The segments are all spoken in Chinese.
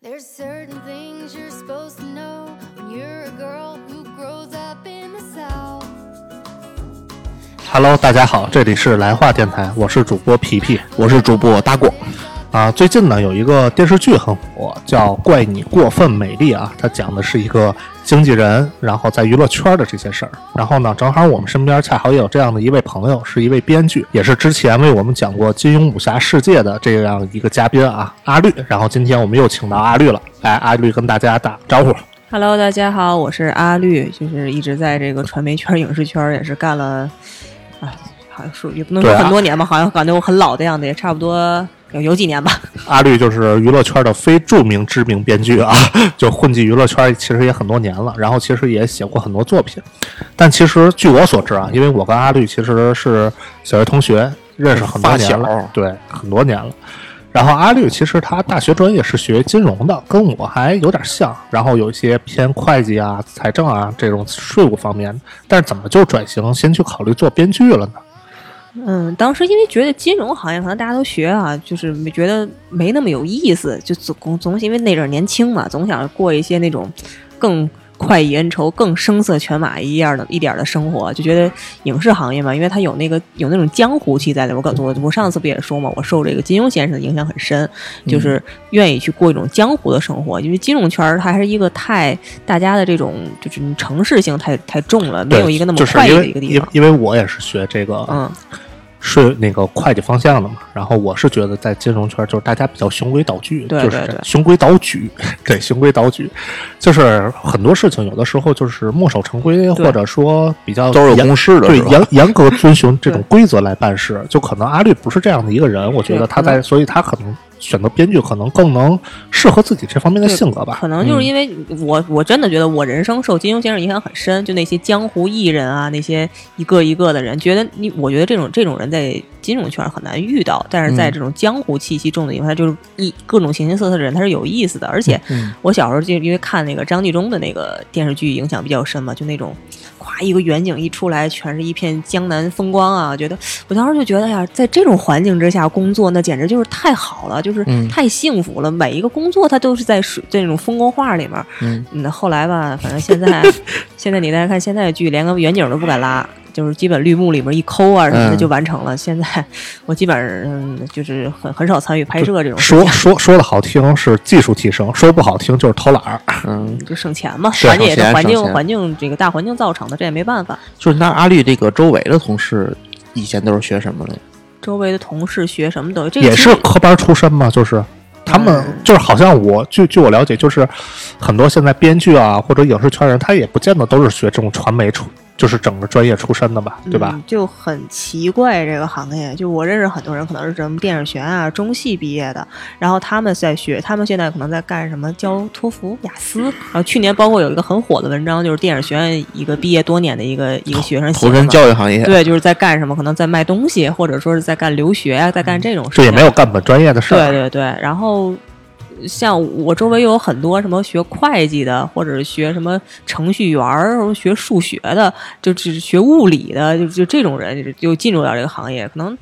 There's certain things you're supposed to know when you're a girl who grows up in the South. Hello，大家好，这里是来话电台，我是主播皮皮。我是主播大果。啊，最近呢有一个电视剧很火，叫《怪你过分美丽》啊，它讲的是一个经纪人，然后在娱乐圈的这些事儿。然后呢，正好我们身边恰好也有这样的一位朋友，是一位编剧，也是之前为我们讲过金庸武侠世界的这样一个嘉宾啊，阿绿。然后今天我们又请到阿绿了，来，阿绿跟大家打招呼。Hello，大家好，我是阿绿，就是一直在这个传媒圈、影视圈也是干了，啊，好像说也不能说很多年吧，好像感觉我很老的样子，也差不多有有几年吧。阿绿就是娱乐圈的非著名知名编剧啊，就混迹娱乐圈其实也很多年了，然后其实也写过很多作品。但其实据我所知啊，因为我跟阿绿其实是小学同学，认识很多年了，对，很多年了。然后阿绿其实他大学专业是学金融的，跟我还有点像，然后有一些偏会计啊、财政啊这种税务方面，但是怎么就转型先去考虑做编剧了呢？嗯，当时因为觉得金融行业可能大家都学啊，就是没觉得没那么有意思，就总总因为那阵年轻嘛，总想过一些那种更快意恩仇、更声色犬马一样的一点的生活，就觉得影视行业嘛，因为它有那个有那种江湖气在里边。我告我我上次不也说嘛，我受这个金庸先生的影响很深，就是愿意去过一种江湖的生活，因为金融圈它还是一个太大家的这种就是城市性太太重了，没有一个那么快的一个地方。因为我也是学这个，嗯，是那个会计方向的嘛，然后我是觉得在金融圈就是大家比较循规蹈矩，就是循规蹈矩，对循规蹈矩，就是很多事情有的时候就是墨守成规，或者说比较都是有严公式的，对严 严格遵循这种规则来办事，就可能阿绿不是这样的一个人，我觉得他在，所以他可能选择编剧可能更能适合自己这方面的性格吧。可能就是嗯因为我我真的觉得我人生受金庸先生影响很深，就那些江湖艺人啊，那些一个一个的人，觉得你，我觉得这种这种人在金融圈很难遇到，但是在嗯这种江湖气息重的地方，他就是一各种形形色色的人，他是有意思的。而且嗯我小时候就因为看那个张纪中的那个电视剧影响比较深嘛，就那种。咵，一个远景一出来，全是一片江南风光啊！觉得我当时就觉得呀，在这种环境之下工作，那简直就是太好了，就是嗯太幸福了。每一个工作，它都是在水这种风光画里面。嗯，那后来吧，反正现在 现在你再看现在的剧，连个远景都不敢拉，就是基本绿幕里面一抠啊什么的嗯就完成了。现在我基本上嗯就是很很少参与拍摄这种说，说说的好听是技术提升，说不好听就是偷懒儿。嗯，就省钱嘛，是环境也是环境环境这个大环境造成的，这也没办法。就是那阿绿这个周围的同事以前都是学什么的？周围的同事学什么东西，这个也是科班出身嘛，就是他们嗯。就是好像我据据我了解，就是很多现在编剧啊或者影视圈人，他也不见得都是学这种传媒出，就是整个专业出身的吧，对吧？嗯？就很奇怪这个行业，就我认识很多人，可能是什么电影学院啊、中戏毕业的，然后他们在学，他们现在可能在干什么教托福、雅思。然后去年包括有一个很火的文章，就是电影学院一个毕业多年的一个一个学生投身。教育行业，对，就是在干什么？可能在卖东西，或者说是在干留学啊，在干这种事这情。也没有干本专业的事儿。对对对，然后像我周围有很多什么学会计的，或者是学什么程序员儿，什么学数学的，就只学物理的，就就这种人就就进入到这个行业，可能。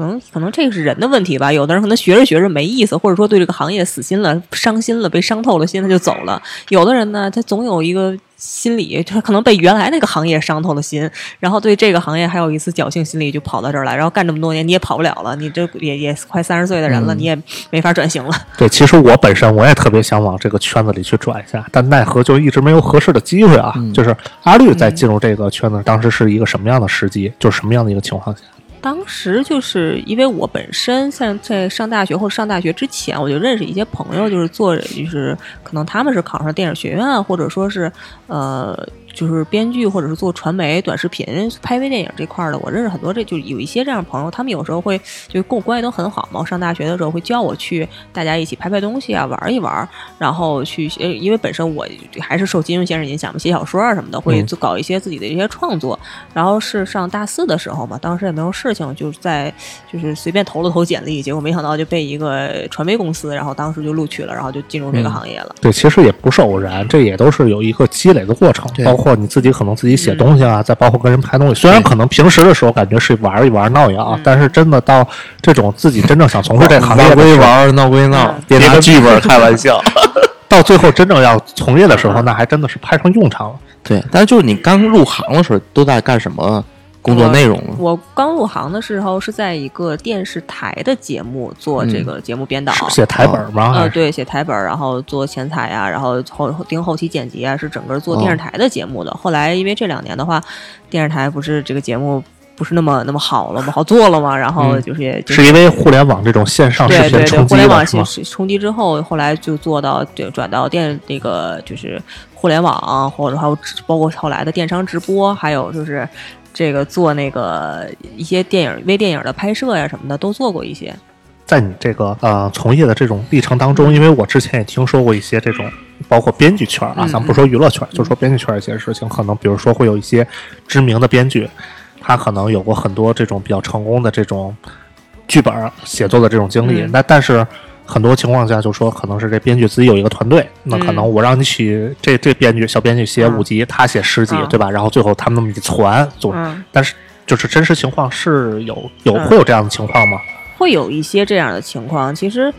可能可能这个是人的问题吧，有的人可能学着学着没意思，或者说对这个行业死心了、伤心了、被伤透了心，他就走了。有的人呢，他总有一个心理，他可能被原来那个行业伤透了心，然后对这个行业还有一丝侥幸心理，就跑到这儿来，然后干这么多年，你也跑不了了，你这也也快三十岁的人了，你也没法转型了。对，其实我本身我也特别想往这个圈子里去转一下，但奈何就一直没有合适的机会啊。就是阿绿在进入这个圈子，当时是一个什么样的时机？就是什么样的一个情况下？当时就是因为我本身像在上大学或者上大学之前，我就认识一些朋友，就是做就是可能他们是考上电影学院，或者说是呃就是编剧或者是做传媒、短视频、拍微电影这块儿的。我认识很多这就有一些这样的朋友，他们有时候会就跟我关系都很好嘛。我上大学的时候会叫我去大家一起拍拍东西啊，玩一玩，然后去呃因为本身我还是受金庸先生影响嘛，写小说啊什么的，会搞一些自己的一些创作。然后是上大四的时候嘛，当时也没有事情，就是在就是随便投了投简历，结果没想到就被一个传媒公司，然后当时就录取了，然后就进入这个嗯行业了。对，其实也不是偶然，这也都是有一个积累的过程，包括括你自己可能自己写东西啊，再包括跟人拍东西，虽然可能平时的时候感觉是玩一玩闹一闹，但是真的到这种自己真正想从事这个行业玩归玩，闹归闹嗯，别拿剧本开玩笑。到最后真正要从业的时候，那还真的是派上用场了。对，但是就是你刚入行的时候，都在干什么工作内容呢？我刚入行的时候是在一个电视台的节目做这个节目编导，是写台本吗？还呃，对，写台本儿，然后做前台啊，然后后盯后期剪辑啊，是整个做电视台的节目的。后来因为这两年的话，电视台不是这个节目不是那么那么好了吗，好做了嘛，然后嗯就是也就是因为互联网这种线上视对对对，互联网的是吗？是冲击之后，后来就做到对转到电那个就是互联网，或者还有包括后来的电商直播，还有就是这个做那个一些电影微电影的拍摄呀什么的都做过一些。在你这个呃从业的这种历程当中，因为我之前也听说过一些这种，包括编剧圈啊，嗯咱不说娱乐圈，就说编剧圈一些事情，可能比如说会有一些知名的编剧，他可能有过很多这种比较成功的这种剧本写作的这种经历，嗯那但是。很多情况下，就说可能是这编剧自己有一个团队，那可能我让你去这这编剧小编剧写嗯五集，他写十集，嗯对吧？然后最后他们那么一传，但是就是真实情况是有有嗯会有这样的情况吗？会有一些这样的情况。其实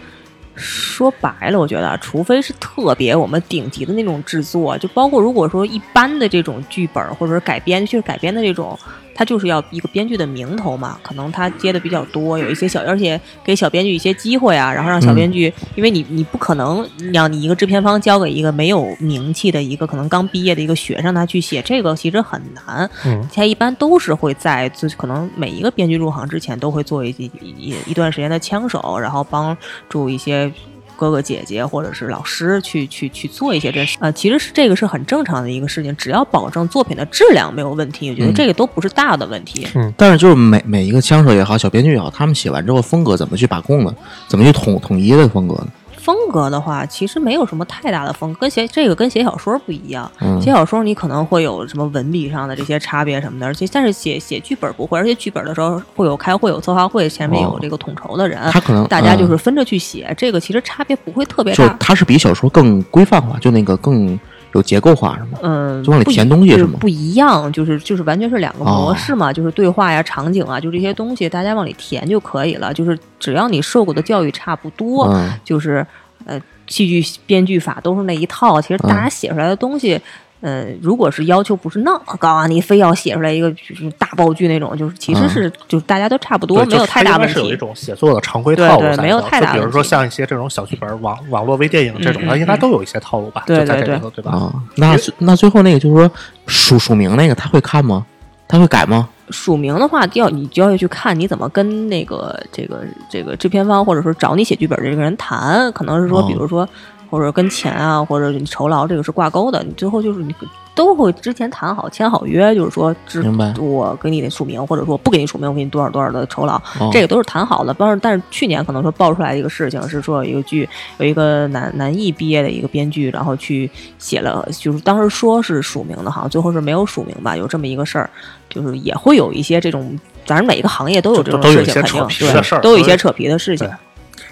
说白了，我觉得啊，除非是特别我们顶级的那种制作，就包括如果说一般的这种剧本或者是改编，就是改编的这种，它就是要一个编剧的名头嘛，可能他接的比较多，有一些小，而且给小编剧一些机会啊，然后让小编剧，因为你你不可能让你一个制片方交给一个没有名气的一个可能刚毕业的一个学生他去写这个，其实很难。嗯，他一般都是会在就是可能每一个编剧入行之前都会做一一一一段时间的枪手，然后帮助一些哥哥姐姐或者是老师去去去做一些这事呃，其实是这个是很正常的一个事情，只要保证作品的质量没有问题，我觉得嗯这个都不是大的问题。嗯但是就是每每一个枪手也好，小编剧也好，他们写完之后风格怎么去把控呢？怎么去统统一的风格呢？风格的话，其实没有什么太大的风格，跟写这个跟写小说不一样。嗯写小说你可能会有什么文笔上的这些差别什么的，而且但是写写剧本不会，而且剧本的时候会有开会、有策划会，前面有哦这个统筹的人，他可能大家就是嗯分着去写，这个其实差别不会特别大。就它是比小说更规范化，就那个更有结构化，是吗？嗯，就往里填东西是吗不一样，就是就是完全是两个模哦式嘛，就是对话呀、场景啊，就这些东西，大家往里填就可以了。就是只要你受过的教育差不多，嗯就是呃，戏剧编剧法都是那一套。其实大家嗯写出来的东西，呃，如果是要求不是那么高啊，你非要写出来一个就是大爆剧那种，就是其实嗯是、就是大家都差不多，没有太大问题是有一。种写作的常规对套路对对没有太大就比如说像一些这种小剧本、网网络微电影这种，的嗯它应该嗯都有一些套路吧？对就在对对这里头，对吧？啊，那那最后那个就是说署署名那个他会看吗？他会改吗？署名的话，要你就要去看你怎么跟那个这个这个制片方或者说找你写剧本的这个人谈，可能是说，哦比如说或者跟钱啊，或者你酬劳这个是挂钩的，你最后就是你都会之前谈好签好约，就是说只明白我给你的署名，或者说不给你署名，我给你多少多少的酬劳，哦这个都是谈好的。但是但是去年可能说爆出来一个事情是说有一个剧有一个南南艺毕业的一个编剧，然后去写了，就是当时说是署名的，好像最后是没有署名吧，有这么一个事儿，就是也会有一些这种，反正每个行业都有这种事情，肯定对，都有一些扯皮的事情。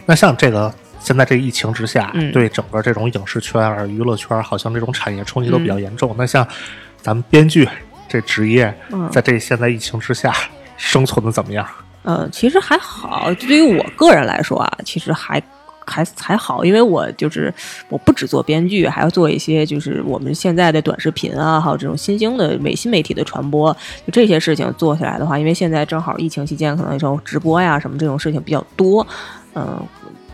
那像这个现在这疫情之下，嗯对整个这种影视圈儿、娱乐圈儿，好像这种产业冲击都比较嗯严重。那像咱们编剧这职业，嗯在这现在疫情之下生存的怎么样？呃，其实还好，对于我个人来说啊，其实还还还好，因为我就是我不只做编剧，还要做一些就是我们现在的短视频啊，还有这种新兴的美新媒体的传播，就这些事情做起来的话，因为现在正好疫情期间，可能这种直播呀什么这种事情比较多，嗯、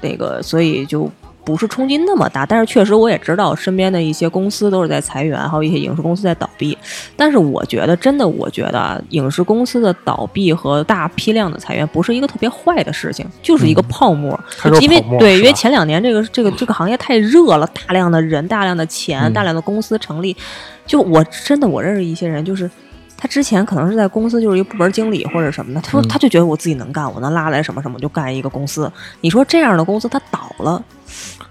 那个所以就。不是冲击那么大，但是确实我也知道身边的一些公司都是在裁员，还有一些影视公司在倒闭。但是我觉得，真的，我觉得啊，影视公司的倒闭和大批量的裁员不是一个特别坏的事情，就是一个泡沫。因为对，因为前两年这个这个这个行业太热了，大量的人、大量的钱、嗯大量的公司成立。就我真的我认识一些人，就是他之前可能是在公司就是一个部门经理或者什么的，他说嗯他就觉得我自己能干，我能拉来什么什么，我就干一个公司。你说这样的公司他倒了，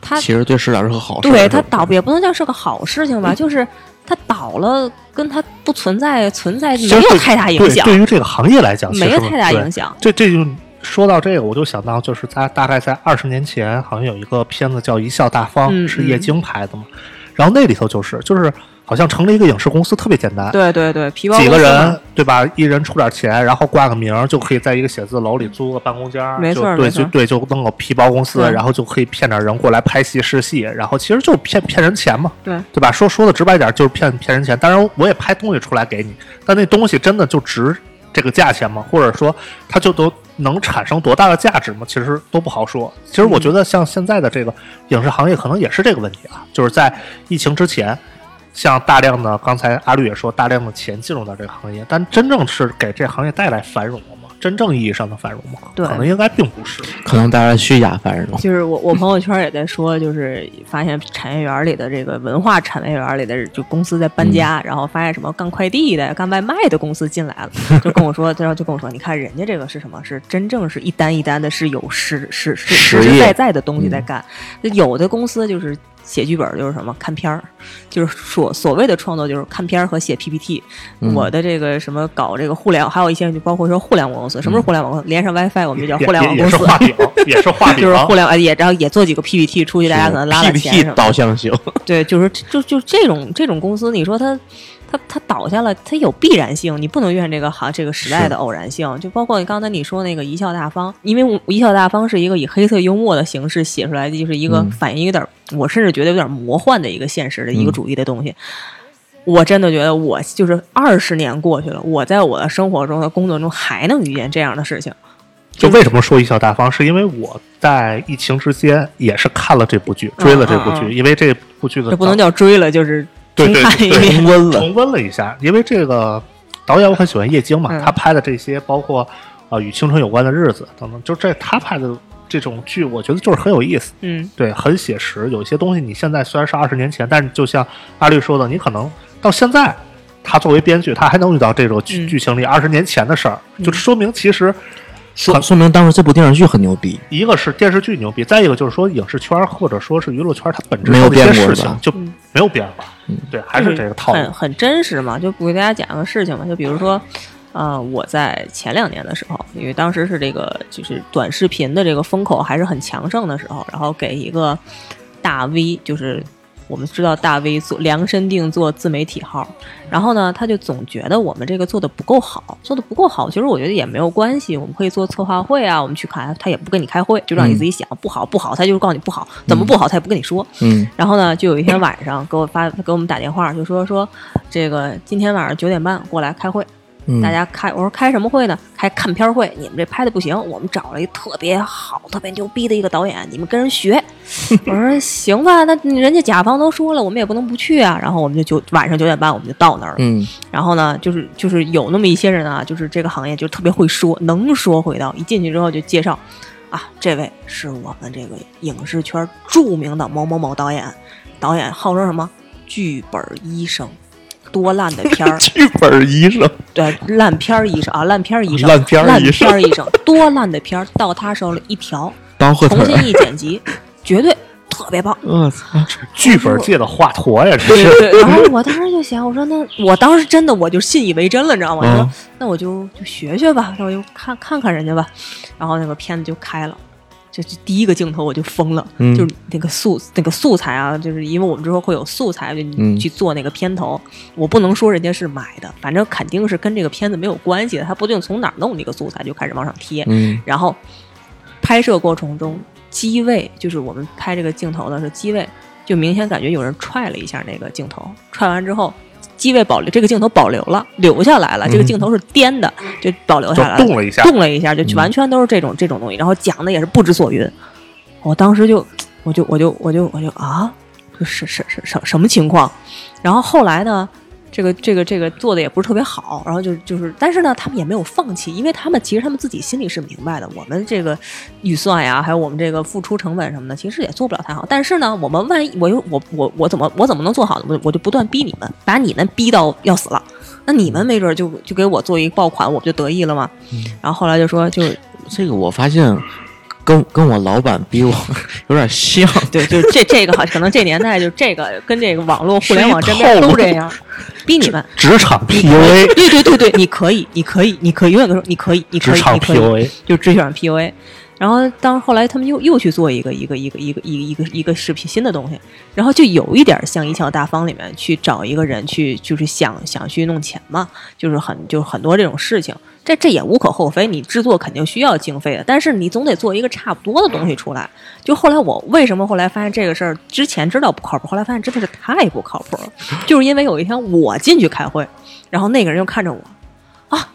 他其实对市场是个好事。对他倒也不能叫是个好事情吧，就是他倒了，跟他不存在存在没有太大影响，对对于这个行业来讲，没有太大影响。这这就说到这个，我就想到，就是在大概在二十年前，好像有一个片子叫《一笑大方》，嗯是叶京拍的嘛。然后那里头就是就是好像成立一个影视公司特别简单，对对对，皮包几个人对吧？一人出点钱，然后挂个名儿，就可以在一个写字楼里租个办公间儿，没错就对就对，就弄个皮包公司，然后就可以骗点人过来拍戏试戏，然后其实就骗骗人钱嘛，对对吧？说说的直白点，就是骗骗人钱。当然，我也拍东西出来给你，但那东西真的就值这个价钱吗？或者说，它就都能产生多大的价值吗？其实都不好说。其实我觉得，像现在的这个影视行业，可能也是这个问题啊，就是在疫情之前。像大量的，刚才阿绿也说，大量的钱进入到这个行业，但真正是给这行业带来繁荣了吗？真正意义上的繁荣吗？对可能应该并不是。可能带来虚假繁荣。就是我我朋友圈也在说，就是发现产业园里的这个文化产业园里的就公司在搬家，然后发现什么干快递的、干外卖的公司进来了，就跟我说，然后就跟我说，你看人家这个是什么？是真正是一单一单的，是有实实实实实实业在在的东西在干。有的公司就是。写剧本就是什么看片儿，就是所所谓的创作就是看片儿和写 PPT。嗯我的这个什么搞这个互联网，还有一些就包括说互联网公司，什么是互联网公司？连上 WiFi 我们就叫互联网公司。也是画饼，也是画饼，就是互联网也，然后也做几个 PPT 出去，大家可能拉拉钱什 PPT。导向型，对，就是就就这种这种公司，你说它它它倒下了，它有必然性，你不能怨这个行这个时代的偶然性。就包括你刚才你说那个贻笑大方，因为我贻笑大方是一个以黑色幽默的形式写出来的，就是一个嗯反映有点，我甚至觉得有点魔幻的一个现实的一个嗯主义的东西。我真的觉得我就是二十年过去了，我在我的生活中的工作中还能遇见这样的事情。就为什么说贻笑大方，是因为我在疫情之间也是看了这部剧，追了这部剧，嗯嗯因为这部剧的这不能叫追了，就是对对重温了。重温了。一下，因为这个导演我很喜欢叶京嘛，嗯。他拍的这些包括呃与青春有关的日子等等，就这他拍的这种剧，我觉得就是很有意思，嗯，对，很写实。有一些东西你现在虽然是二十年前，但是就像阿绿说的，你可能到现在。他作为编剧，他还能遇到这种剧嗯。剧情里二十年前的事儿，就说明其实说说明当时这部电视剧很牛逼，一个是电视剧牛逼，再一个就是说影视圈或者说是娱乐圈，它本质没有上的一些事情就没有变化，对，还是这个套路。很很真实嘛。就不给大家讲个事情嘛，就比如说，呃，我在前两年的时候，因为当时是这个就是短视频的这个风口还是很强盛的时候，然后给一个大 V，就是我们知道大 V 做量身定做自媒体号，然后呢，他就总觉得我们这个做的不够好，做的不够好，其实我觉得也没有关系，我们可以做策划会啊，我们去开，他也不跟你开会，就让你嗯自己想，不好不好，他就是告诉你不好，怎么不好他也不跟你说，嗯。然后呢，就有一天晚上给我发给我们打电话，就说说这个今天晚上九点半过来开会，嗯，大家开。我说开什么会呢？开看片会。你们这拍的不行，我们找了一特别好、特别牛逼的一个导演，你们跟人学。我说行吧，那人家甲方都说了，我们也不能不去啊。然后我们就九晚上九点半我们就到那儿了。嗯然后呢，就是就是有那么一些人啊，就是这个行业就特别会说，能说会道。一进去之后就介绍，啊，这位是我们这个影视圈著名的某某某导演，导演号称什么剧本医生，多烂的片儿，剧本医生，对，烂片儿医生啊，烂片儿医生，烂片儿烂医生片儿医生，多烂的片儿到他手里一条，重新一剪辑，绝对特别棒。我操，剧本界的华佗呀，这是。然后我当时就想，我说那我当时真的我就信以为真了，你知道吗？我说嗯那我就就学学吧，那我就看看看人家吧。然后那个片子就开了，这这第一个镜头我就疯了，嗯。就是那个素那个素材啊，就是因为我们之后会有素材，就去做那个片头，我不能说人家是买的，反正肯定是跟这个片子没有关系的，他不定从哪儿弄那个素材就开始往上贴，嗯。然后拍摄过程中机位，就是我们拍这个镜头的时候，机位就明显感觉有人踹了一下那个镜头，踹完之后。机位保留，这个镜头保留了，留下来了。这个镜头是颠的，就保留下来了动了一下动了一下，就完全都是这种、这种东西。然后讲的也是不知所云。我当时就，我就，我就，我就，我就啊，这是是是什什么情况？然后后来呢，这个这个这个做的也不是特别好，然后就就是，但是呢，他们也没有放弃，因为他们其实他们自己心里是明白的，我们这个预算呀，还有我们这个付出成本什么的，其实也做不了太好。但是呢，我们万一我又我我我怎么我怎么能做好呢？我我就不断逼你们，把你们逼到要死了。那你们没准就就给我做一爆款，我不就得意了吗？然后后来就说，就 这个我发现跟跟我老板比我 有点像，对，就是这这个好，可能这年代就这个跟这个网络互联网这是一边都这样，逼你们。职场 PUA，对对对对，你可以，你可以，你可以，永远都说你可以，你可以，职场你可以，PUA，就职场 PUA。然后当后来他们又又去做一个一个一个一个一个一个一个视频新的东西，然后就有一点像《一笑大方》里面去找一个人去，就是想想去弄钱嘛，就是很就是很多这种事情，这这也无可厚非，你制作肯定需要经费的，但是你总得做一个差不多的东西出来。就后来我为什么后来发现这个事儿，之前知道不靠谱，后来发现真的是太不靠谱了，就是因为有一天我进去开会，然后那个人就看着我，啊，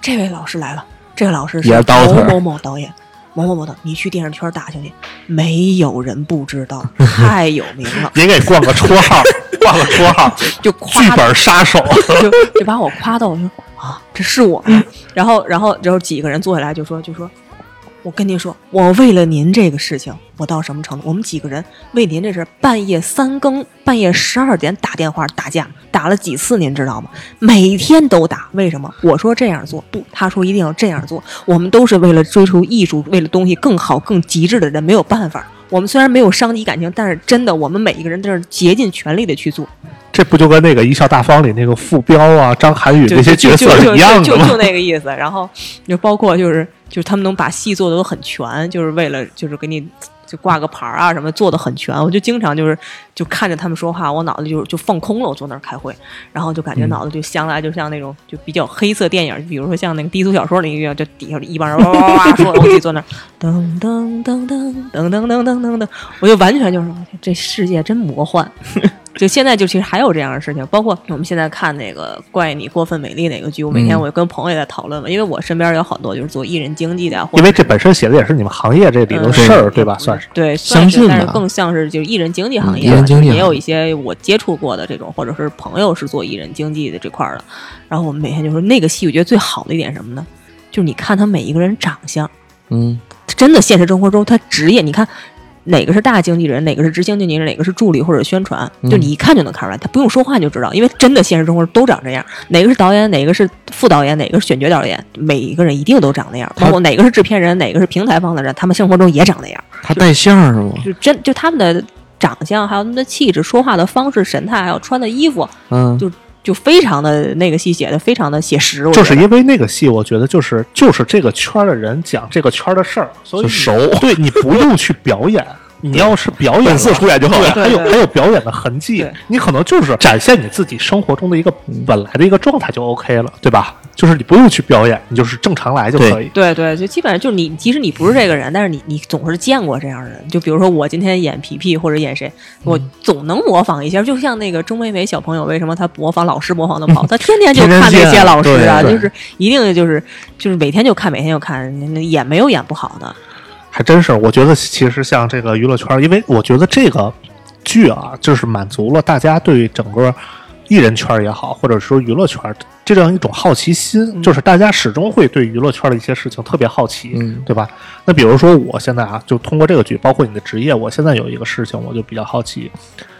这位老师来了，这个老师是某某某导演。某某某的，你去电视圈打听去，没有人不知道，太有名了，也给冠个绰号，冠个绰号，就剧本杀手。就就把我夸到，我说啊，这是我吗？然后，然后，然后几个人坐下来就说，就说，我跟您说，我为了您这个事情，我到什么程度？我们几个人为您这事半夜三更、半夜十二点打电话打架，打了几次，您知道吗？每天都打，为什么？我说这样做不，他说一定要这样做。我们都是为了追求艺术，为了东西更好、更极致的人，没有办法。我们虽然没有伤及感情，但是真的，我们每一个人都是竭尽全力的去做。这不就跟那个《一笑大方》里那个傅彪啊、张涵予那些角色一样的就就？那个意思。然后就包括就是就是他们能把戏做的都很全，就是为了就是给你就挂个牌啊什么做的很全。我就经常就是就看着他们说话，我脑子就就放空了。我坐那儿开会，然后就感觉脑子就想来就像那种就比较黑色电影，比如说像那个低俗小说里一样，就底下一帮人哇哇哇哇说，我自己坐那儿噔噔噔噔噔噔噔噔噔噔，我就完全就是这世界真魔幻。就现在就其实还有这样的事情，包括我们现在看那个《怪你过分美丽》那个剧，我每天嗯我跟朋友也在讨论嘛，因为我身边有好多就是做艺人经济的，因为这本身写的也是你们行业这里的事儿，对吧？算是。对，相近的但是更像是就是艺人经济行嗯业也有一些我接触过的这种，或者是朋友是做艺人经纪的这块儿的。然后我们每天就说那个戏，我觉得最好的一点什么呢？就是你看他每一个人长相，嗯，真的现实生活中他职业，你看哪个是大经纪人，哪个是执行经纪人，哪个是助理或者宣传，嗯就你一看就能看出来，他不用说话你就知道，因为真的现实生活中都长这样。哪个是导演，哪个是副导演，哪个是选角导演，每一个人一定都长那样。包括哪个是制片人，哪个是平台方的人，他们生活中也长那样。他带相是吗？就真就他们的长相，还有他们的气质、说话的方式、神态，还有穿的衣服，嗯，就就非常的那个戏写的非常的写实。就是因为那个戏，我觉得就是就是这个圈的人讲这个圈的事儿，所以就熟。对你不用去表演，你要是表演本色出演就好了对，还有还有表演的痕迹，你可能就是展现你自己生活中的一个本来的一个状态就 OK 了，对吧？就是你不用去表演，你就是正常来就可以。对对，就基本上就是你，即使你不是这个人，但是你你总是见过这样的人。就比如说我今天演皮皮或者演谁，我总能模仿一下。就像那个钟美美小朋友，为什么她模仿老师模仿的不好？她天天就看那些老师啊，就是一定就是就是每天就看，每天就看，那那演没有演不好的。还真是，我觉得其实像这个娱乐圈，因为我觉得这个剧啊，就是满足了大家对整个艺人圈也好，或者说娱乐圈这样一种好奇心，就是大家始终会对娱乐圈的一些事情特别好奇，嗯对吧？那比如说我现在啊，就通过这个剧，包括你的职业，我现在有一个事情，我就比较好奇，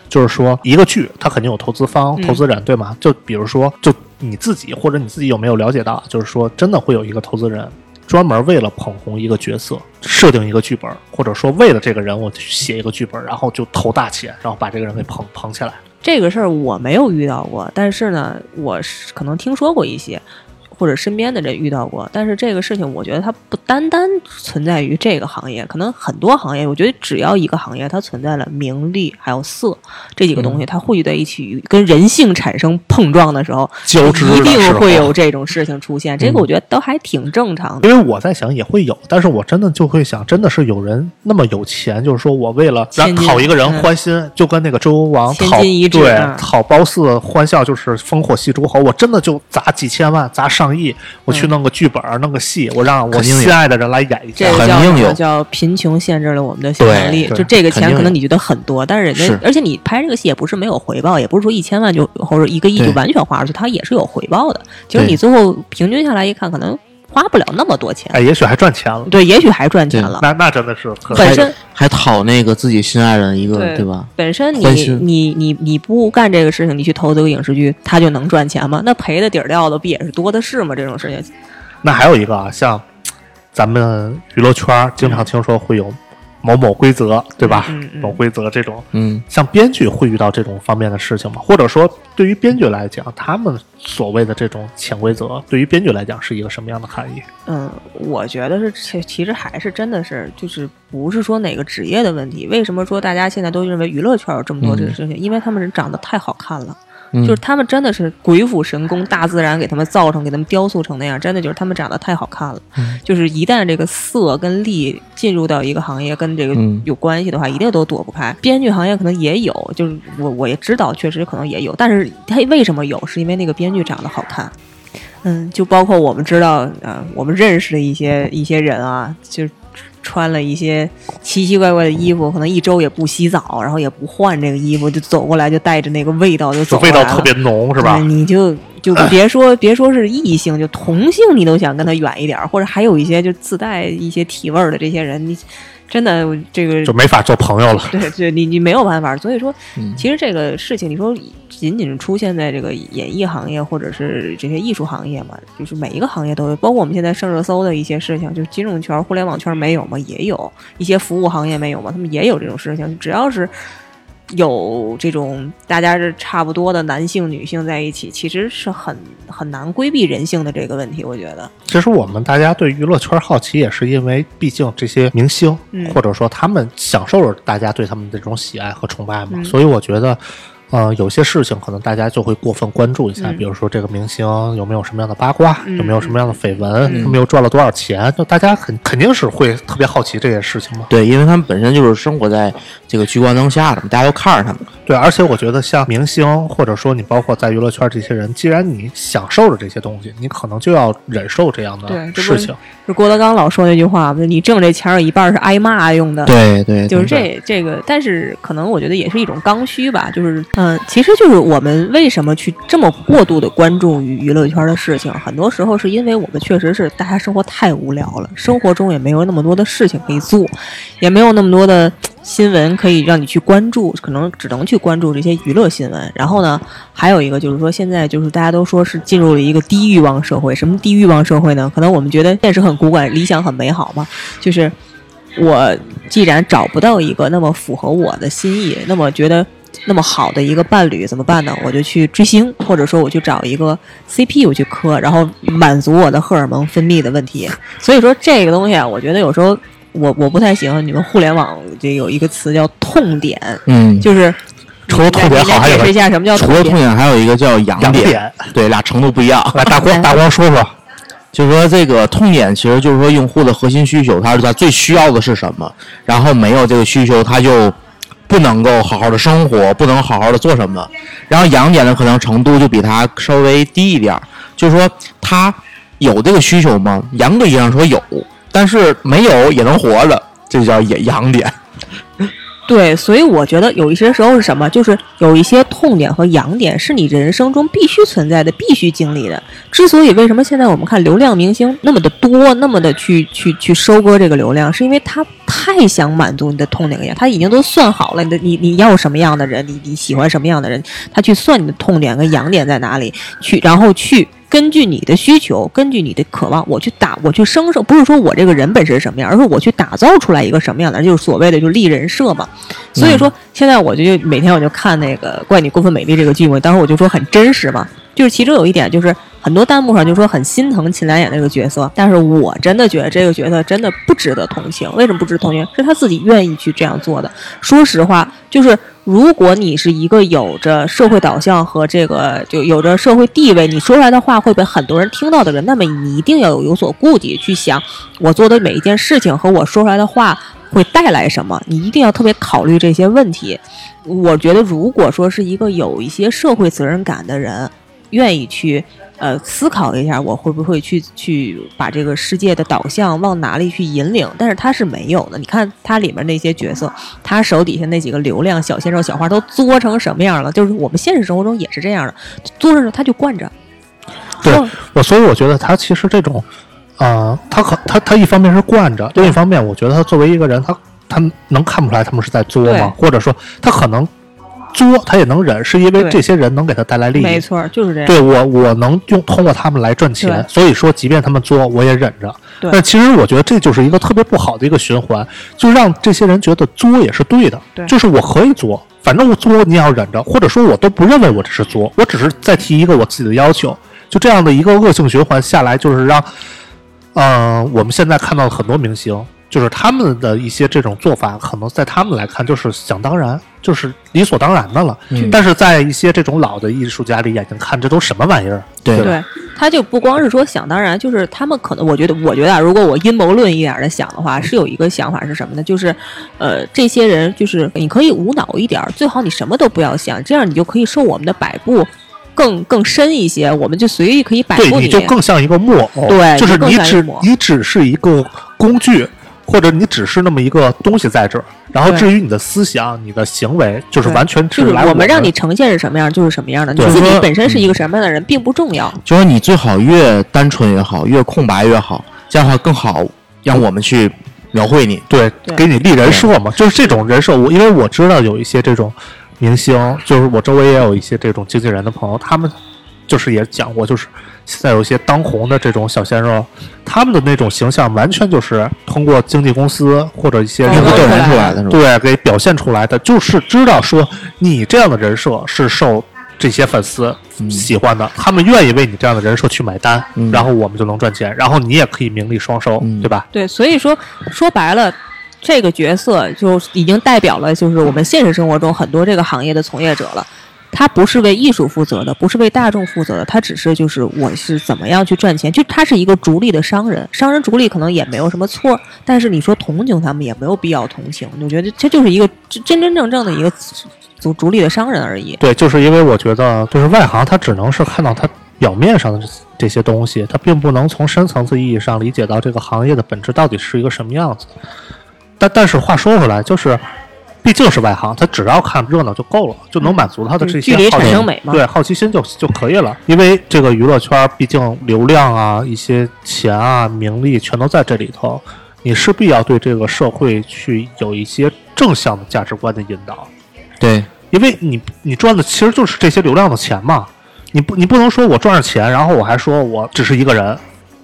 就是说一个剧它肯定有投资方、嗯投资人，对吗？就比如说，就你自己或者你自己有没有了解到，就是说真的会有一个投资人。专门为了捧红一个角色，设定一个剧本，或者说为了这个人我写一个剧本，然后就投大钱，然后把这个人给捧捧起来。这个事儿我没有遇到过，但是呢，我是可能听说过一些，或者身边的人遇到过。但是这个事情，我觉得它不单单存在于这个行业，可能很多行业，我觉得只要一个行业它存在了名利还有色这几个东西，它汇聚在一起，跟人性产生碰撞的时候，交织的一定会有这种事情出现。这个我觉得都还挺正常的。因为我在想也会有，但是我真的就会想，真的是有人那么有钱，就是说我为了让讨一个人嗯欢心，就跟那个周王千讨对嗯讨褒姒欢笑，就是烽火戏诸侯，我真的就砸几千万，砸上亿，我去弄个剧本，弄个戏，我让我心爱的人来演一下。这。个叫肯定有什么？叫贫穷限制了我们的想象力。就这个钱可能你觉得很多，但是人家，而且你拍这个戏也不是没有回报，也不是说一千万就或者一个亿就完全花出去，它也是有回报的。其实你最后平均下来一看，可能花不了那么多钱。哎，也许还赚钱了，对，也许还赚钱了。那那真的是很本身还讨那个自己心爱人一个，对对吧？本身你你你你不干这个事情，你去投资个影视剧，他就能赚钱吗？那赔的底儿掉的不也是多的是吗？这种事情，那还有一个啊，像咱们娱乐圈经常听说会有某某规则，对吧？嗯嗯某规则这种，嗯，像编剧会遇到这种方面的事情吗？或者说，对于编剧来讲，他们所谓的这种潜规则，对于编剧来讲是一个什么样的含义？嗯，我觉得是其其实还是真的是就是不是说哪个职业的问题。为什么说大家现在都认为娱乐圈有这么多这个事情？因为他们人长得太好看了。嗯就是他们真的是鬼斧神工，大自然给他们造成，给他们雕塑成那样，真的就是他们长得太好看了。嗯就是一旦这个色跟力进入到一个行业跟这个嗯有关系的话，一定都躲不开。编剧行业可能也有，就是我我也知道，确实可能也有，但是他为什么有？是因为那个编剧长得好看。嗯，就包括我们知道，呃，我们认识的一些一些人啊，就穿了一些奇奇怪怪的衣服，可能一周也不洗澡，然后也不换这个衣服，就走过来就带着那个味道就就走过来了味道特别浓，是吧？你就就 别说别说是异性，就同性你都想跟他远一点儿，或者还有一些就自带一些体味儿的这些人，你真的这个就没法做朋友了。对对，你你没有办法。所以说，嗯其实这个事情，你说仅仅是出现在这个演艺行业或者是这些艺术行业嘛，就是每一个行业都有，包括我们现在上热搜的一些事情，就是金融圈、互联网圈没有嘛？也有一些服务行业没有嘛？他们也有这种事情，只要是。有这种大家是差不多的男性、女性在一起，其实是很很难规避人性的这个问题。我觉得，其实我们大家对娱乐圈好奇，也是因为毕竟这些明星，嗯或者说他们享受着大家对他们的这种喜爱和崇拜嘛，嗯所以我觉得。呃，有些事情可能大家就会过分关注一下，嗯比如说这个明星有没有什么样的八卦，嗯有没有什么样的绯闻，嗯他们又赚了多少钱，就大家肯肯定是会特别好奇这些事情嘛。对，因为他们本身就是生活在这个聚光灯下的嘛，大家都看着他们。对，而且我觉得像明星，或者说你包括在娱乐圈这些人，既然你享受着这些东西，你可能就要忍受这样的事情。就郭德纲老说那句话嘛，你挣这钱儿有一半儿是挨骂用的。对对，就是这这个，但是可能我觉得也是一种刚需吧。就是嗯，其实就是我们为什么去这么过度的关注于娱乐圈的事情，很多时候是因为我们确实是大家生活太无聊了，生活中也没有那么多的事情可以做，也没有那么多的新闻可以让你去关注，可能只能去关注这些娱乐新闻。然后呢，还有一个就是说，现在就是大家都说是进入了一个低欲望社会。什么低欲望社会呢？可能我们觉得现实很古怪，理想很美好嘛，就是。我既然找不到一个那么符合我的心意，那么觉得那么好的一个伴侣怎么办呢？我就去追星，或者说我去找一个 CP，我去磕，然后满足我的荷尔蒙分泌的问题。所以说这个东西啊，我觉得有时候我我不太喜欢你们互联网这有一个词叫痛点，嗯，就是除了痛点好还有一下什么叫除了痛点？还有一个叫痒点，点，对，俩程度不一样。来大光 大光说说，就是说，这个痛点其实就是说用户的核心需求，他是他最需要的是什么，然后没有这个需求，他就不能够好好的生活，不能好好的做什么。然后痒点的可能程度就比他稍微低一点儿，就是说他有这个需求吗？严格意义上说有，但是没有也能活着，这叫也痒点。对，所以我觉得有一些时候是什么，就是有一些痛点和痒点是你人生中必须存在的、必须经历的。之所以为什么现在我们看流量明星那么的多，那么的去去去收割这个流量，是因为他太想满足你的痛点了，他已经都算好了你的你你要什么样的人，你你喜欢什么样的人，他去算你的痛点跟痒点在哪里，去然后去。根据你的需求，根据你的渴望，我去打，我去生生，不是说我这个人本身是什么样，而是我去打造出来一个什么样的，就是所谓的就立人设嘛。所以说，现在我就每天我就看那个《怪你过分美丽》这个剧嘛，当时我就说很真实嘛，就是其中有一点就是很多弹幕上就说很心疼秦岚演那个角色，但是我真的觉得这个角色真的不值得同情。为什么不值得同情？是他自己愿意去这样做的。说实话，就是如果你是一个有着社会导向和这个就有着社会地位，你说出来的话会被很多人听到的人，那么你一定要有有所顾忌，去想我做的每一件事情和我说出来的话会带来什么，你一定要特别考虑这些问题。我觉得，如果说是一个有一些社会责任感的人，愿意去呃思考一下，我会不会去去把这个世界的导向往哪里去引领？但是他是没有的。你看他里面那些角色，他手底下那几个流量小鲜肉、小花都作成什么样了？就是我们现实生活中也是这样的，作着他就惯着。对我所以我觉得他其实这种，呃，他可他他一方面是惯着，另一方面我觉得他作为一个人，他他能看不出来他们是在作吗？或者说他可能作他也能忍，是因为这些人能给他带来利益。没错，就是这样。对我，我能用通过他们来赚钱，所以说，即便他们作，我也忍着。对但其实我觉得这就是一个特别不好的一个循环，就让这些人觉得作也是对的，对就是我可以作，反正我作你也要忍着，或者说我都不认为我这是作，我只是再提一个我自己的要求，就这样的一个恶性循环下来，就是让，呃，我们现在看到的很多明星。就是他们的一些这种做法，可能在他们来看就是想当然，就是理所当然的了。嗯但是在一些这种老的艺术家里眼睛看，这都什么玩意儿？对对，他就不光是说想当然，就是他们可能，我觉得，我觉得啊，如果我阴谋论一点的想的话，是有一个想法是什么呢？就是，呃，这些人就是你可以无脑一点儿，最好你什么都不要想，这样你就可以受我们的摆布更更深一些，我们就随意可以摆对，布你就更像一个木偶，对就是你只你只是一个工具，或者你只是那么一个东西在这儿，然后至于你的思想、你的行为，就是完全就是来们我们让你呈现是什么样就是什么样的，你对自己本身是一个什么样的人并不重要。就是你最好越单纯越好，越空白越好，这样的话更好让我们去描绘你。对对给你立人设嘛，就是这种人设。我因为我知道有一些这种明星，就是我周围也有一些这种经纪人的朋友，他们就是也讲过，就是现在有一些当红的这种小鲜肉，他们的那种形象完全就是通过经纪公司或者一些对动人出来的？对，给表现出来的，就是知道说你这样的人设是受这些粉丝喜欢的，他们愿意为你这样的人设去买单，嗯然后我们就能赚钱，然后你也可以名利双收，嗯对吧？对，所以说说白了，这个角色就已经代表了就是我们现实生活中很多这个行业的从业者了。他不是为艺术负责的，不是为大众负责的，他只是就是我是怎么样去赚钱，就他是一个逐利的商人，商人逐利可能也没有什么错，但是你说同情他们也没有必要同情，我觉得这就是一个真真真正正的一个逐逐利的商人而已。对，就是因为我觉得，就是外行他只能是看到他表面上的这些东西，他并不能从深层次意义上理解到这个行业的本质到底是一个什么样子。但但是话说回来，就是毕竟是外行，他只要看热闹就够了，就能满足他的这些距离好奇产生美嘛对好奇心就就可以了。因为这个娱乐圈，毕竟流量啊、一些钱啊、名利全都在这里头，你势必要对这个社会去有一些正向的价值观的引导。对，因为你你赚的其实就是这些流量的钱嘛，你不你不能说我赚着钱，然后我还说我只是一个人，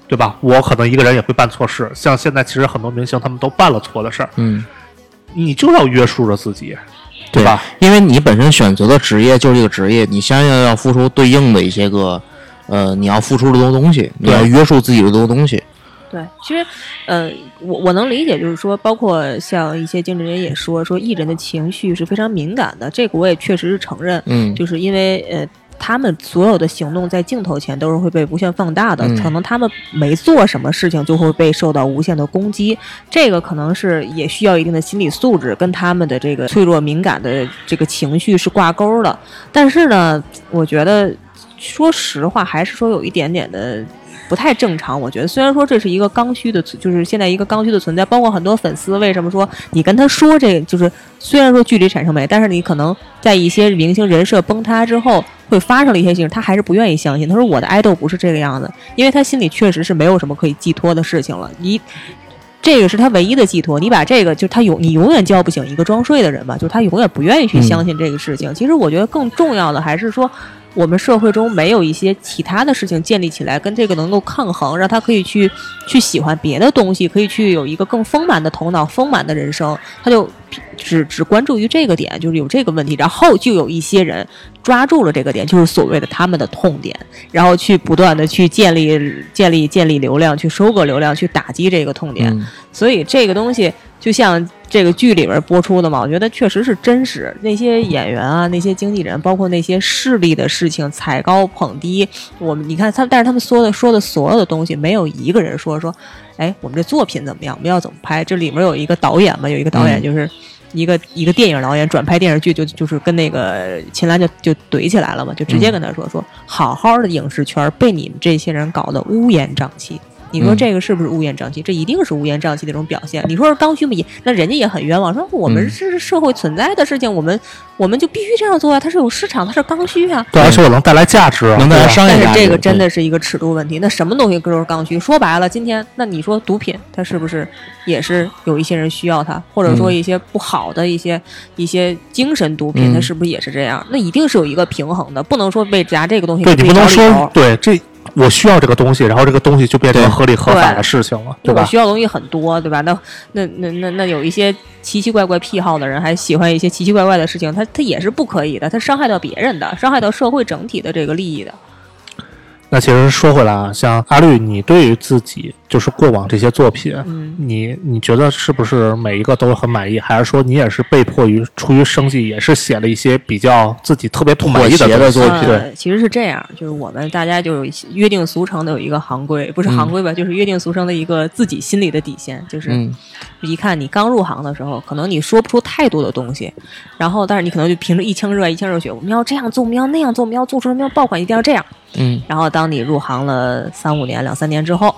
对吧？我可能一个人也会办错事，像现在其实很多明星他们都办了错的事儿，嗯，你就要约束着自己，对吧？因为你本身选择的职业就是这个职业，你相应要付出对应的一些个，呃，你要付出的多东西，你要约束自己的多东西。对，其实，呃，我我能理解，就是说，包括像一些经纪人也说，说艺人的情绪是非常敏感的，这个我也确实是承认，嗯，就是因为呃，他们所有的行动在镜头前都是会被无限放大的，嗯可能他们没做什么事情就会被受到无限的攻击，这个可能是也需要一定的心理素质，跟他们的这个脆弱敏感的这个情绪是挂钩的。但是呢，我觉得说实话，还是说有一点点的。不太正常，我觉得虽然说这是一个刚需的存，就是现在一个刚需的存在，包括很多粉丝为什么说你跟他说这个，就是虽然说距离产生美，但是你可能在一些明星人设崩塌之后，会发生了一些事情，他还是不愿意相信。他说我的爱豆不是这个样子，因为他心里确实是没有什么可以寄托的事情了。你这个是他唯一的寄托，你把这个就他永你永远叫不醒一个装睡的人吧，就是他永远不愿意去相信这个事情。其实我觉得更重要的还是说。我们社会中没有一些其他的事情建立起来，跟这个能够抗衡，让他可以去去喜欢别的东西，可以去有一个更丰满的头脑、丰满的人生。他就只只关注于这个点，就是有这个问题，然后就有一些人抓住了这个点，就是所谓的他们的痛点，然后去不断的去建立、建立、建立流量，去收割流量，去打击这个痛点。嗯所以这个东西就像这个剧里边播出的嘛，我觉得确实是真实。那些演员啊，那些经纪人，包括那些势力的事情，踩高捧低，我们你看他们，但是他们说的说的所有的东西，没有一个人说说，哎，我们这作品怎么样，我们要怎么拍？这里面有一个导演嘛，有一个导演嗯就是。一个一个电影导演转拍电视剧就就是跟那个秦岚就就怼起来了嘛，就直接跟他说说，好好的影视圈被你们这些人搞得乌烟瘴气。你说嗯这个是不是乌烟瘴气？这一定是乌烟瘴气的一种表现。你说是刚需吗？也那人家也很冤枉，说我们嗯是社会存在的事情，我们我们就必须这样做啊，它是有市场，它是刚需啊。对，而且我能带来价值啊，能带来商业价值。这个真的是一个尺度问题。那什么东西都是刚需？说白了，今天那你说毒品，它是不是也是有一些人需要它，或者说嗯一些不好的一些、一些精神毒品，嗯它是不是也是这样？那一定是有一个平衡的，不能说为夹这个东西对你不能说对这我需要这个东西，然后这个东西就变成对合理合法的事情了，对吧？需要的东西很多，对吧？那那那那那有一些奇奇怪怪癖好的人，还喜欢一些奇奇怪怪的事情，他他也是不可以的，他伤害到别人的，伤害到社会整体的这个利益的。那其实说回来啊，像阿绿，你对于自己就是过往这些作品，嗯，你你觉得是不是每一个都很满意，还是说你也是被迫于出于生计，也是写了一些比较自己特别不满意妥协的作品？对，呃，其实是这样，就是我们大家就约定俗成的有一个行规，不是行规吧，就是约定俗成的一个自己心里的底线，就是嗯一看你刚入行的时候，可能你说不出太多的东西，然后但是你可能就凭着一腔热爱、一腔热血，我们要这样做，我们要那样做，我们要做出什么样爆款，一定要这样。嗯。然后当当你入行了三五年、两三年之后，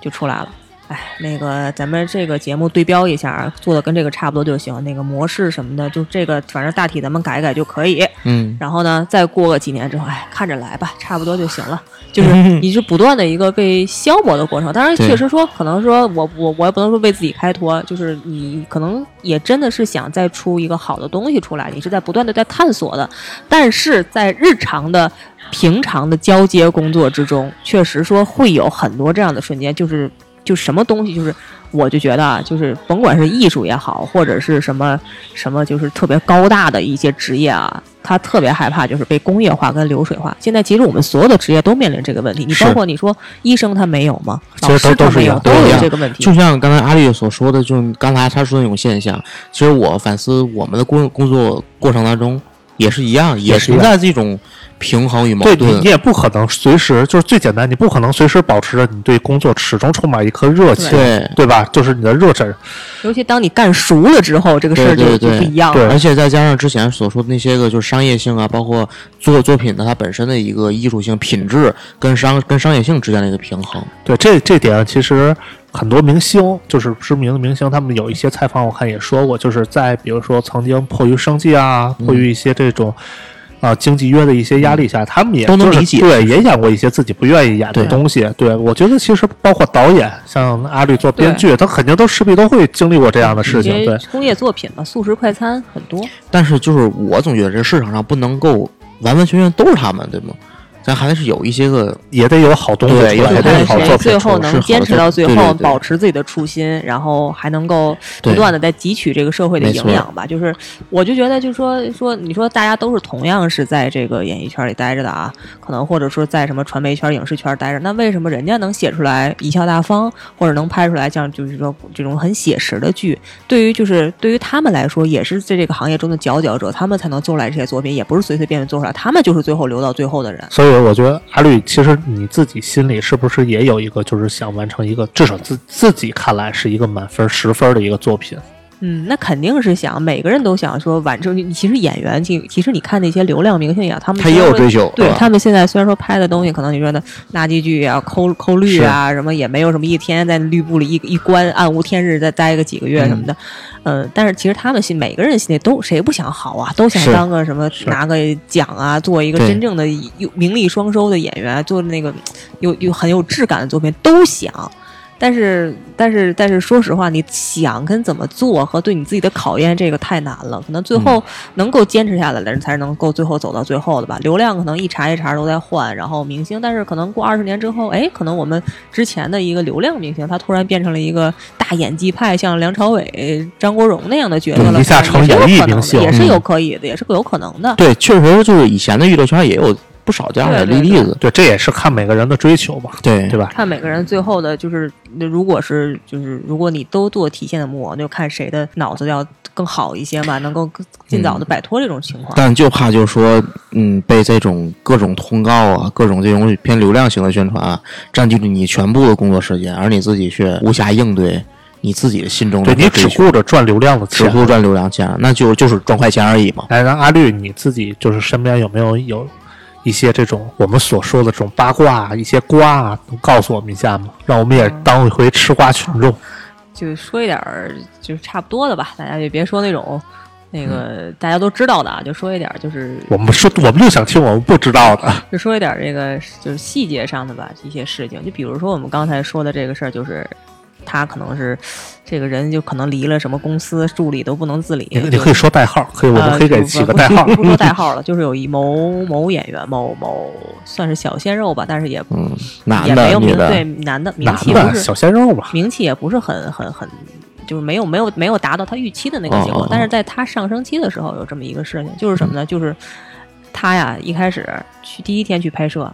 就出来了。哎，那个咱们这个节目对标一下，做的跟这个差不多就行。那个模式什么的，就这个反正大体咱们改改就可以。嗯然后呢，再过个几年之后，哎，看着来吧，差不多就行了。就是你是不断的一个被消磨的过程。当然，确实说，可能说我我我也不能说为自己开脱，就是你可能也真的是想再出一个好的东西出来，你是在不断的在探索的。但是在日常的、平常的交接工作之中，确实说会有很多这样的瞬间，就是就什么东西，就是我就觉得啊，就是甭管是艺术也好，或者是什么什么，就是特别高大的一些职业啊，他特别害怕就是被工业化跟流水化。现在其实我们所有的职业都面临这个问题，你包括你说医生他没有吗？其实他都都是一样都有都一样这个问题。就像刚才阿丽所说的，就刚才他说的那种现象，其实我反思我们的工工作过程当中也是一样，也存在这种平衡与矛对盾你。也不可能随时就是最简单，你不可能随时保持着你对工作始终充满一颗热情，对对吧？就是你的热忱，尤其当你干熟了之后，这个事儿就对对对就不一样了。而且再加上之前所说的那些个，就是商业性啊，包括做作品的它本身的一个艺术性、品质跟商跟商业性之间的一个平衡。对这这点，其实很多明星，就是知名的明星，他们有一些采访，我看也说过，就是在比如说曾经迫于生计啊，嗯迫于一些这种。啊，经济约的一些压力下，他们也就是都能理解对，也演过一些自己不愿意演的东西。对我觉得，其实包括导演，像阿绿做编剧，他肯定都势必都会经历过这样的事情。对，工业作品嘛，速食快餐很多。但是就是我总觉得这市场上不能够完完全全都是他们，对吗？咱还是有一些个也得有好东西出来，对也得得有好作品最后能坚持到最后，对对对保持自己的初心，然后还能够不断的在汲取这个社会的营养吧。就是我就觉得，就说说你说大家都是同样是在这个演艺圈里待着的啊，可能或者说在什么传媒圈、影视圈待着，那为什么人家能写出来贻笑大方，或者能拍出来像就是说这种很写实的剧？对于就是对于他们来说，也是在这个行业中的佼佼者，他们才能做出来这些作品，也不是随随便便做出来，他们就是最后留到最后的人。所以我觉得阿绿，其实你自己心里是不是也有一个，就是想完成一个至少自自己看来是一个满分十分的一个作品？嗯，那肯定是想，每个人都想说完成。其实演员，其其实你看那些流量明星也，他们他也有追求，对他们现在虽然说拍的东西，可能你说的垃圾剧啊、抠抠绿啊，什么也没有什么一天在绿布里一一关暗无天日再待个几个月什么的，嗯、但是其实他们心每个人心里都谁不想好啊，都想当个什么拿个奖啊，做一个真正的有名利双收的演员，做那个有有很有质感的作品都想。但是，但是，但是，说实话，你想跟怎么做和对你自己的考验，这个太难了。可能最后能够坚持下来的人，才是能够最后走到最后的吧。流量可能一茬一茬都在换，然后明星，但是可能过二十年之后，哎，可能我们之前的一个流量明星，他突然变成了一个大演技派，像梁朝伟、张国荣那样的角色了，对成演艺可能的明星也是嗯有可以的，也是有可能的。对，确实就是以前的娱乐圈也有不少这样的例子，对，这也是看每个人的追求吧，对对吧？看每个人最后的，就是那如果是就是如果你都做体现的木偶，那就看谁的脑子要更好一些嘛，能够更尽早的摆脱这种情况。但就怕就是说，嗯，被这种各种通告啊，各种这种偏流量型的宣传啊，占据了你全部的工作时间，而你自己却无暇应对你自己的心中的对你只顾着赚流量的钱。只顾赚流量钱，那就就是赚快钱而已嘛。哎，让阿绿你自己就是身边有没有有一些这种我们所说的这种八卦啊、一些瓜啊，能告诉我们一下吗？让我们也当一回吃瓜群众。就说一点儿就是差不多的吧，大家就别说那种那个大家都知道的啊，就说一点儿就是我们说，我们就想听我们不知道的。就 说一点儿这个就是细节上的吧，一些事情，就比如说我们刚才说的这个事儿，就是他可能是这个人就可能离了什么公司，助理都不能自理。你你可以说代号，可以，我可以给起个代号。不不说代号了，就是有一某某演员，某某算是小鲜肉吧，但是也嗯，男也没有名，的，对男的名气不是小鲜肉吧？名气也不是很很很，就是没有没有没有达到他预期的那个结果。但是在他上升期的时候，有这么一个事情，就是什么呢？就是他呀一开始去第一天去拍摄，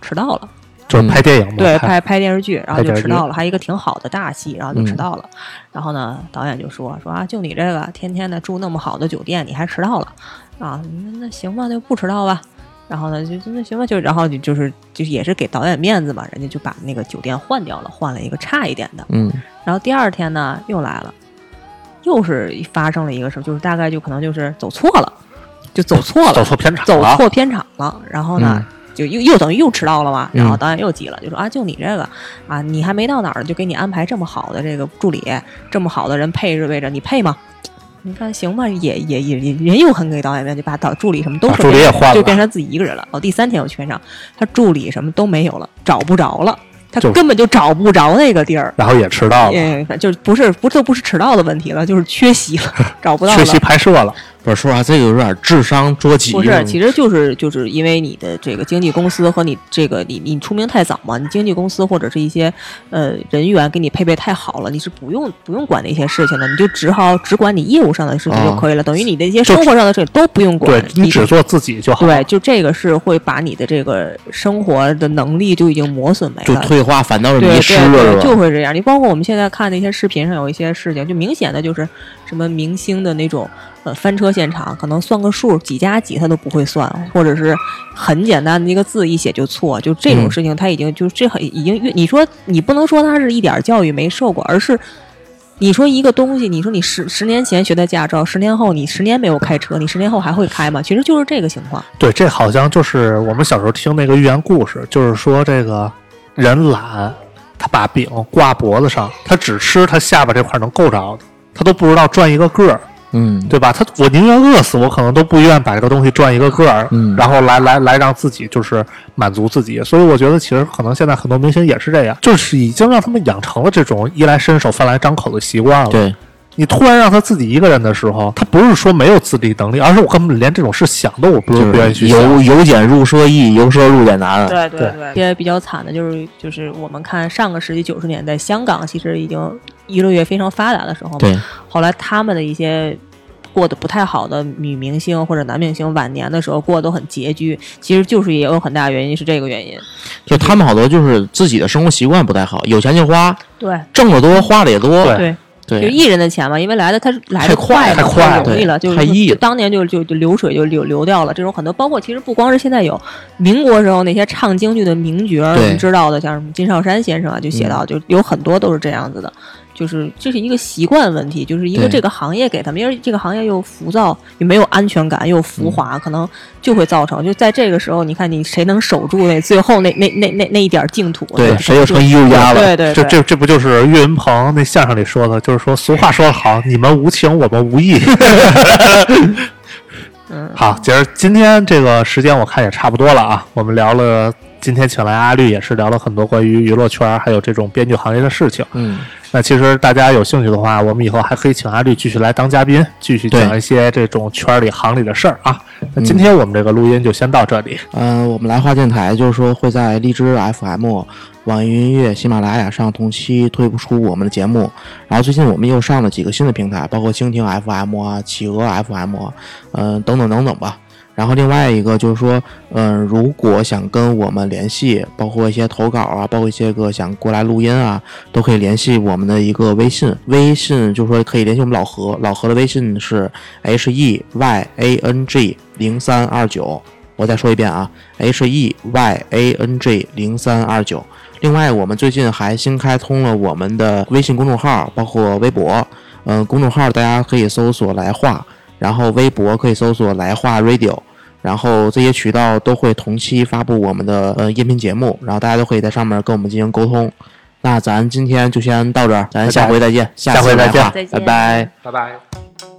迟到了，就是拍电影嘛，对，拍拍拍电视剧，然后就迟到了，还一个挺好的大戏，然后就迟嗯到了。然后呢，导演就说说啊，就你这个天天的住那么好的酒店，你还迟到了啊？那那行吧，那就不迟到吧。然后呢，就就那行吧，就然后就就是就是也是给导演面子嘛，人家就把那个酒店换掉了，换了一个差一点的。嗯然后第二天呢，又来了，又是发生了一个事儿，就是大概就可能就是走错了，就走错了，走错片场走。错片场了。然后呢，就又又等于又迟到了嘛。嗯然后导演又急了，就说啊，就你这个啊，你还没到哪儿就给你安排这么好的这个助理，这么好的人配置位置，你配吗？你看行吧，也也也也人又很给导演面子，就把导助理什么都把是助理也换了就变成自己一个人了。哦，第三天我去片场，他助理什么都没有了，找不着了，他根本就找不着那个地儿。然后也迟到了，嗯，就是不是不都不是迟到的问题了，就是缺席了，找不到了。缺席拍摄了。不是说实话，这个有点智商捉急。不是，其实就是就是因为你的这个经纪公司和你这个你你出名太早嘛，你经纪公司或者是一些呃人员给你配备太好了，你是不用不用管那些事情的，你就只好只管你业务上的事情就啊可以了，等于你的一些生活上的事情都不用管对，你只做自己就好。对，就这个是会把你的这个生活的能力就已经磨损没就了。退化反倒是对迷失了，就会这样。你包括我们现在看那些视频上有一些事情，就明显的就是什么明星的那种呃翻车现场，可能算个数几加几他都不会算，或者是很简单的一个字一写就错，就这种嗯事情他已经就这很已经越你说你不能说他是一点教育没受过，而是。你说一个东西，你说你十十年前学的驾照，十年后你十年没有开车，你十年后还会开吗？其实就是这个情况。对，这好像就是我们小时候听那个寓言故事，就是说这个人懒，他把饼挂脖子上，他只吃他下巴这块能够着的，他都不知道转一个个儿，嗯，对吧？他我宁愿饿死，我可能都不愿把这个东西赚一个个儿，嗯然后来来来让自己就是满足自己。所以我觉得其实可能现在很多明星也是这样，就是已经让他们养成了这种衣来伸手、饭来张口的习惯了。对，你突然让他自己一个人的时候，他不是说没有自理能力，而是我根本连这种事想都我不就不愿意去想。由由俭入奢易，由奢入俭难。对对对，一些比较惨的就是就是我们看上个世纪九十年代，香港其实已经娱乐业非常发达的时候嘛，对，后来他们的一些过得不太好的女明星或者男明星，晚年的时候过得都很拮据，其实就是也有很大原因是这个原因。就他们好多就是自己的生活习惯不太好，有钱就花，对挣得多花的也多。对对，就，艺人的钱嘛，因为来的他是来的太快嘛，太快了容易了，就太易了就当年就就就流水就流流掉了。这种很多，包括其实不光是现在有，民国时候那些唱京剧的名角儿，我们知道的，像什么金少山先生啊，就写到，就有很多都是这样子的。就是这是一个习惯问题，就是一个这个行业给他们，因为这个行业又浮躁，又没有安全感，又浮华，可能就会造成就在这个时候，你看你谁能守住那最后那那那那那一点净土？对，谁又成艺术家了？对对对，这这这不就是岳云鹏那相声里说的？就是说俗话说得好，你们无情，我们无义。嗯，好，今儿今天这个时间我看也差不多了啊，我们聊了，今天请来阿绿也是聊了很多关于娱乐圈儿还有这种编剧行业的事情。嗯，那其实大家有兴趣的话，我们以后还可以请阿绿继续来当嘉宾，继续讲一些这种圈里行里的事儿啊。那今天我们这个录音就先到这里。嗯、我们来话电台就是说会在荔枝 FM、网易云音乐、喜马拉雅上同期推不出我们的节目。然后最近我们又上了几个新的平台，包括蜻蜓 FM 啊、企鹅 FM，嗯、等等等等吧。然后另外一个就是说，嗯、如果想跟我们联系，包括一些投稿啊，包括一些个想过来录音啊，都可以联系我们的一个微信。微信就是说可以联系我们老何，老何的微信是 H E Y A N G 零三二九。我再说一遍啊，H E Y A N G 零三二九。另外，我们最近还新开通了我们的微信公众号，包括微博。嗯、公众号大家可以搜索“来话”，然后微博可以搜索“来话 Radio”。然后这些渠道都会同期发布我们的呃音频节目，然后大家都可以在上面跟我们进行沟通。那咱今天就先到这儿，咱下回再见，下回再见拜拜。拜拜。